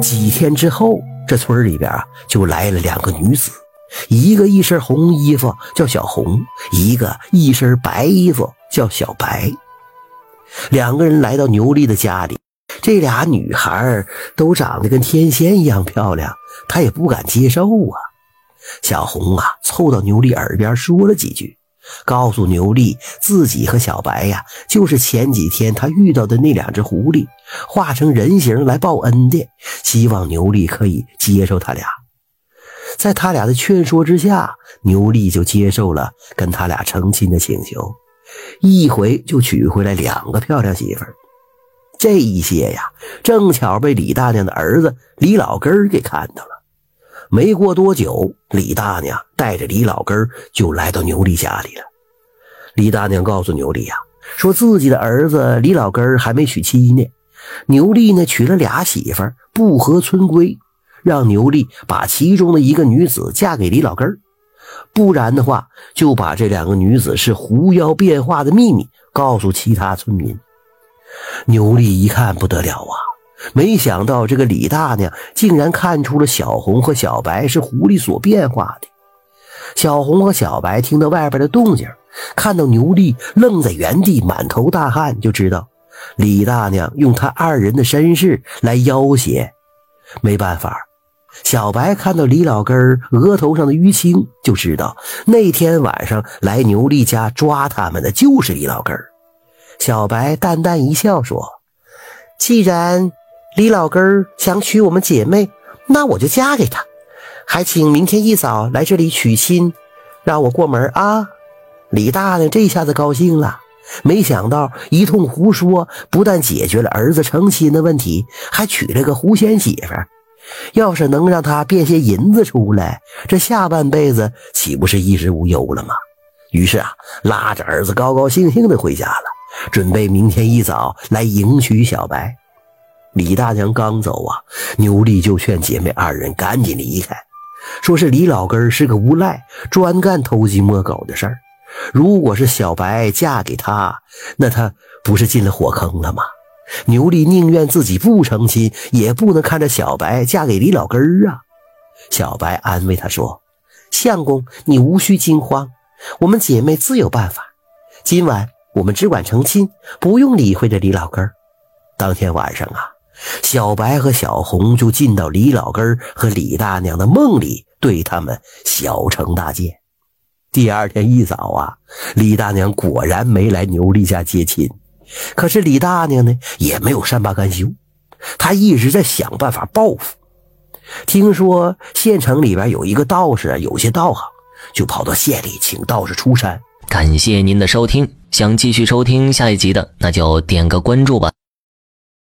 几天之后，这村里边啊就来了两个女子，一个一身红衣服叫小红，一个一身白衣服叫小白。两个人来到牛丽的家里，这俩女孩都长得跟天仙一样漂亮，她也不敢接受啊。小红啊，凑到牛丽耳边说了几句。告诉牛丽，自己和小白呀，就是前几天他遇到的那两只狐狸，化成人形来报恩的，希望牛丽可以接受他俩。在他俩的劝说之下，牛丽就接受了跟他俩成亲的请求，一回就娶回来两个漂亮媳妇儿。这一些呀，正巧被李大娘的儿子李老根儿给看到了。没过多久，李大娘带着李老根就来到牛丽家里了。李大娘告诉牛丽呀，说自己的儿子李老根还没娶妻呢，牛丽呢娶了俩媳妇，不合村规，让牛丽把其中的一个女子嫁给李老根，不然的话就把这两个女子是狐妖变化的秘密告诉其他村民。牛丽一看不得了啊！没想到这个李大娘竟然看出了小红和小白是狐狸所变化的。小红和小白听到外边的动静，看到牛丽愣在原地，满头大汗，就知道李大娘用他二人的身世来要挟。没办法，小白看到李老根额头上的淤青，就知道那天晚上来牛丽家抓他们的就是李老根。小白淡淡一笑说：“既然……”李老根想娶我们姐妹，那我就嫁给他，还请明天一早来这里娶亲，让我过门啊！李大娘这下子高兴了，没想到一通胡说，不但解决了儿子成亲的问题，还娶了个狐仙媳妇。要是能让他变些银子出来，这下半辈子岂不是衣食无忧了吗？于是啊，拉着儿子高高兴兴的回家了，准备明天一早来迎娶小白。李大娘刚走啊，牛丽就劝姐妹二人赶紧离开，说是李老根是个无赖，专干偷鸡摸狗的事儿。如果是小白嫁给他，那他不是进了火坑了吗？牛丽宁愿自己不成亲，也不能看着小白嫁给李老根啊。小白安慰她说：“相公，你无需惊慌，我们姐妹自有办法。今晚我们只管成亲，不用理会这李老根。”当天晚上啊。小白和小红就进到李老根和李大娘的梦里，对他们小惩大戒。第二天一早啊，李大娘果然没来牛丽家接亲。可是李大娘呢，也没有善罢甘休，她一直在想办法报复。听说县城里边有一个道士有些道行，就跑到县里请道士出山。感谢您的收听，想继续收听下一集的，那就点个关注吧。